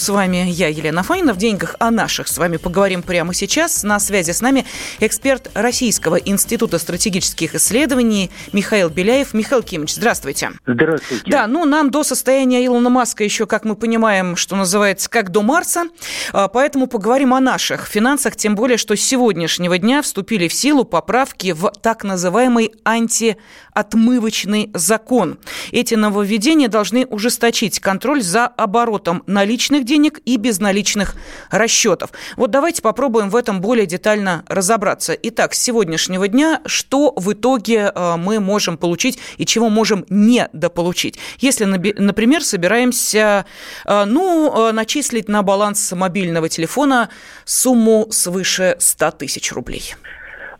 С вами я, Елена Фонина. В деньгах о наших с вами поговорим прямо сейчас. На связи с нами эксперт Российского института стратегических исследований Михаил Беляев. Михаил Кимович, здравствуйте. Здравствуйте. Да, ну нам до состояния Илона Маска еще, как мы понимаем, что называется, как до Марса. А, Поэтому поговорим о наших финансах, тем более, что с сегодняшнего дня вступили в силу поправки в так называемый антиотмывочный закон. Эти нововведения должны ужесточить контроль за оборотом наличных денег и безналичных расчетов. Вот давайте попробуем в этом более детально разобраться. Итак, с сегодняшнего дня что в итоге э, мы можем получить и чего можем недополучить? Если, наби- например, собираемся э, ну, э, начислить на баланс мобильного телефона сумму свыше 100 тысяч рублей.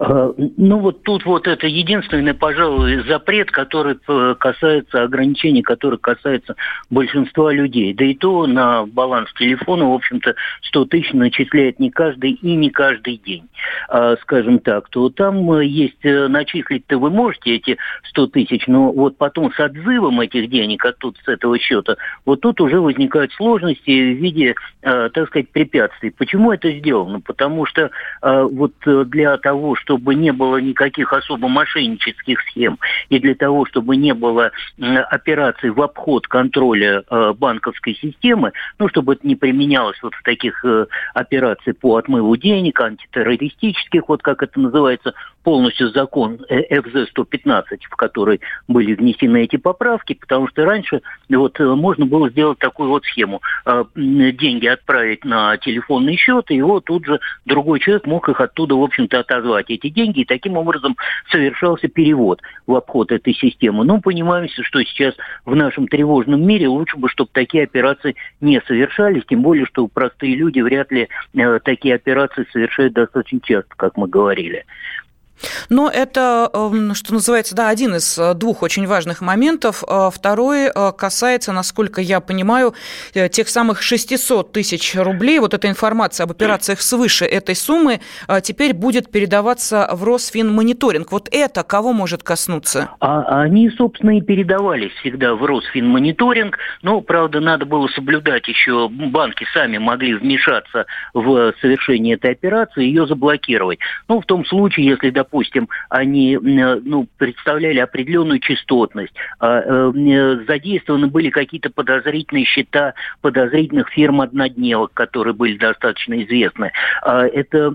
А, Ну вот тут вот это единственный, пожалуй, запрет, который э, касается ограничений, который касается большинства людей. Да и то на баланс телефона, в общем-то, 100 тысяч начисляет не каждый и не каждый день, А, скажем так. То там э, есть, э, начислить-то вы можете эти 100 тысяч, но вот потом с отзывом этих денег оттуда, с этого счета, вот тут уже возникают сложности в виде, э, так сказать, препятствий. Почему это сделано? Потому что э, вот э, для того, чтобы не было никаких особо мошеннических схем и для того, чтобы не было операций в обход контроля э, банковской системы, ну, чтобы это не применялось вот в таких э, операциях по отмыву денег, антитеррористических, вот как это называется, полностью закон ФЗ-115, в который были внесены эти поправки, потому что раньше вот э, можно было сделать такую вот схему. Э, Деньги отправить на телефонный счет, и его тут же другой человек мог их оттуда, в общем-то, отозвать, эти деньги, и таким образом совершался перевод в обход этой системы. Но понимаемся, что сейчас в нашем тревожном мире лучше бы, чтобы такие операции не совершались, тем более, что простые люди вряд ли э, такие операции совершают достаточно часто, как мы говорили. Но это, эм, что называется, да, один из э, двух очень важных моментов. Э, Второй э, касается, насколько я понимаю, тех самых 600 тысяч рублей. Вот эта информация об операциях свыше этой суммы теперь будет передаваться в Росфинмониторинг. Вот это кого может коснуться? А они, собственно, и передавались всегда в Росфинмониторинг, но, правда, надо было соблюдать еще, банки сами могли вмешаться в совершение этой операции и ее заблокировать. Ну, в том случае, если, допустим, они м, ну, представляли определенную частотность, а, э, задействованы были какие-то подозрительные счета подозрительных фирм-однодневок, которые были достаточно известны. А, Это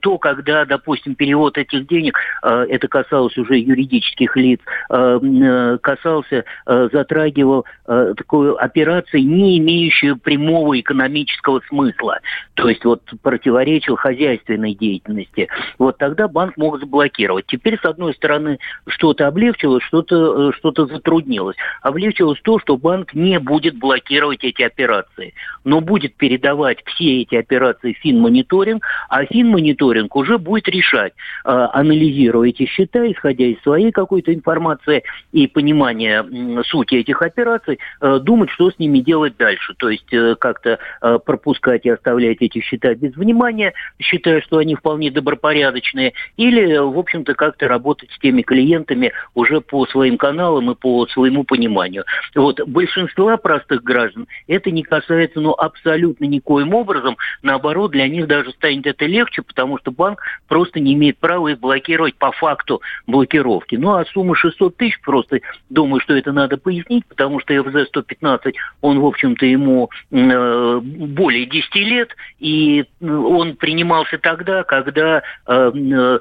то, когда, допустим, перевод этих денег, а, это касалось уже юридических лиц, э, касался, э, затрагивал э, такую операцию, не имеющую прямого экономического смысла, то есть вот противоречил хозяйственной деятельности. Вот тогда банк мог заблокировать. Теперь, с одной стороны, что-то облегчилось, что-то э, что затруднилось. Облегчилось то, что банк не будет блокировать эти операции, но будет передавать все эти операции финмониторинг, а финмониторинг уже будет решать, э, анализируя эти счета, исходя из своей какой-то информации и понимания сути этих операций, э, думать, что с ними делать дальше. То есть как-то пропускать и оставлять эти счета без внимания, считая, что они вполне добропорядочные, или, в общем-то, как-то работать с теми клиентами уже по своим каналам и по своему пониманию. Вот большинства простых граждан это не касается, ну, абсолютно никоим образом. Наоборот, для них даже станет это легче, потому что банк просто не имеет права их блокировать по факту блокировки. Ну, а сумма 600 тысяч просто, думаю, что это надо пояснить, потому что ФЗ-115, он, в общем-то, ему э, более 10 лет, и э, он принимался тогда, когда э, э,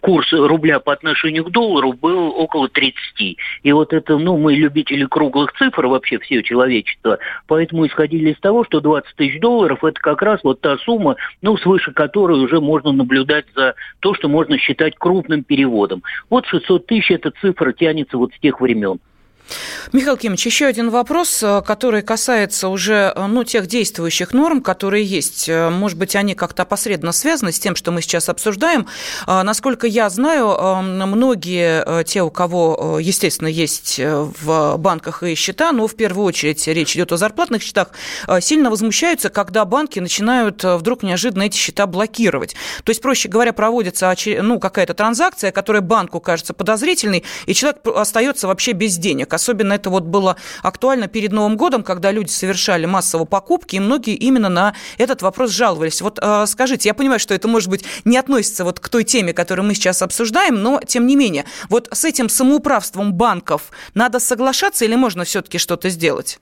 курс рубля по отношению к доллару был около 30. И вот это, ну, мы любители круглых цифр вообще, все человечество, поэтому исходили из того, что 20 тысяч долларов это как раз вот та сумма, ну, свыше которой уже можно наблюдать за то, что можно считать крупным переводом. Вот 600 тысяч эта цифра тянется вот с тех времен. Михаил Кимович, еще один вопрос, э, который касается уже э, ну, тех действующих норм, которые есть. Э, может быть, они как-то опосредованно связаны с тем, что мы сейчас обсуждаем. Насколько я знаю, многие те, у кого, естественно, есть в банках и счета, но в первую очередь речь идет о зарплатных счетах, сильно возмущаются, когда банки начинают вдруг неожиданно эти счета блокировать. То есть, проще говоря, проводится ну, какая-то транзакция, которая банку кажется подозрительной, и человек остается вообще без денег. Особенно это вот было актуально перед Новым годом, когда люди совершали массово покупки, и многие именно на этот вопрос жаловались. Вот э, скажите, я понимаю, что это, может быть, не относится вот к той теме, которую мы сейчас обсуждаем, но тем не менее, вот с этим самоуправством банков надо соглашаться или можно все-таки что-то сделать?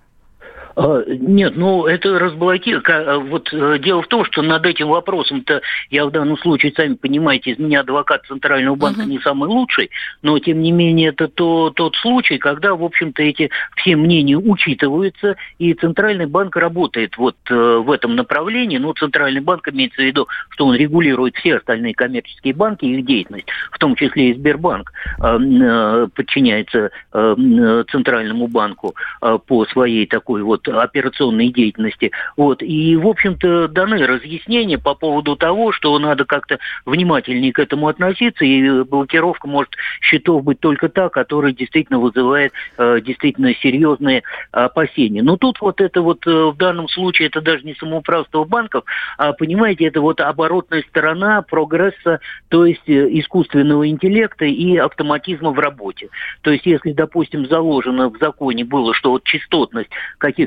А, нет, ну это разблокировать. А, вот э, дело в том, что над этим вопросом-то я в данном случае, сами понимаете, из меня адвокат Центрального банка uh-huh. не самый лучший, но тем не менее это то, тот случай, когда, в общем-то, эти все мнения учитываются, и Центральный банк работает вот э, в этом направлении. Ну, Центральный банк имеется в виду, что он регулирует все остальные коммерческие банки и их деятельность, в том числе и Сбербанк э, подчиняется Центральному банку по своей такой вот операционной деятельности. Вот. И, в общем-то, даны разъяснения по поводу того, что надо как-то внимательнее к этому относиться, и блокировка может счетов быть только та, которая действительно вызывает э, действительно серьезные опасения. Но тут вот это вот э, в данном случае это даже не самоуправство банков, а, понимаете, это вот оборотная сторона прогресса, то есть э, искусственного интеллекта и автоматизма в работе. То есть если, допустим, заложено в законе было, что вот частотность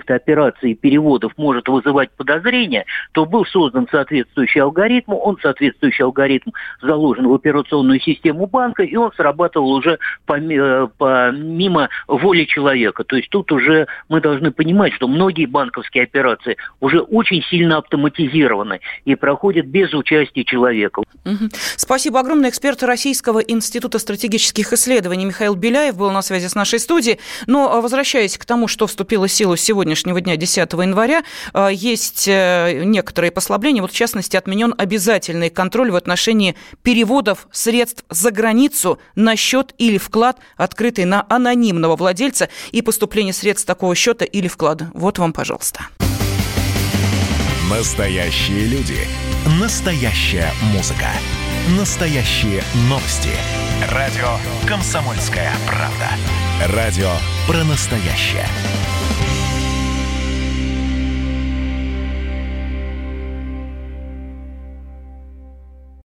каких-то операций и переводов может вызывать подозрения, то был создан соответствующий алгоритм, он соответствующий алгоритм заложен в операционную систему банка, и он срабатывал уже помимо, помимо воли человека. То есть тут уже мы должны понимать, что многие банковские операции уже очень сильно автоматизированы и проходят без участия человека. Спасибо огромное. Эксперт Российского института стратегических исследований Михаил Беляев был на связи с нашей студией. Но а, возвращаясь к тому, что вступило в силу сегодняшнего сегодняшнего дня, 10 января, э, есть э, некоторые послабления. Вот, в частности, отменен обязательный контроль в отношении переводов средств за границу на счет или вклад, открытый на анонимного владельца, и поступление средств такого счета или вклада. Вот вам, пожалуйста. Настоящие люди. Настоящая музыка. Настоящие новости. Радио «Комсомольская правда». Радио про настоящее.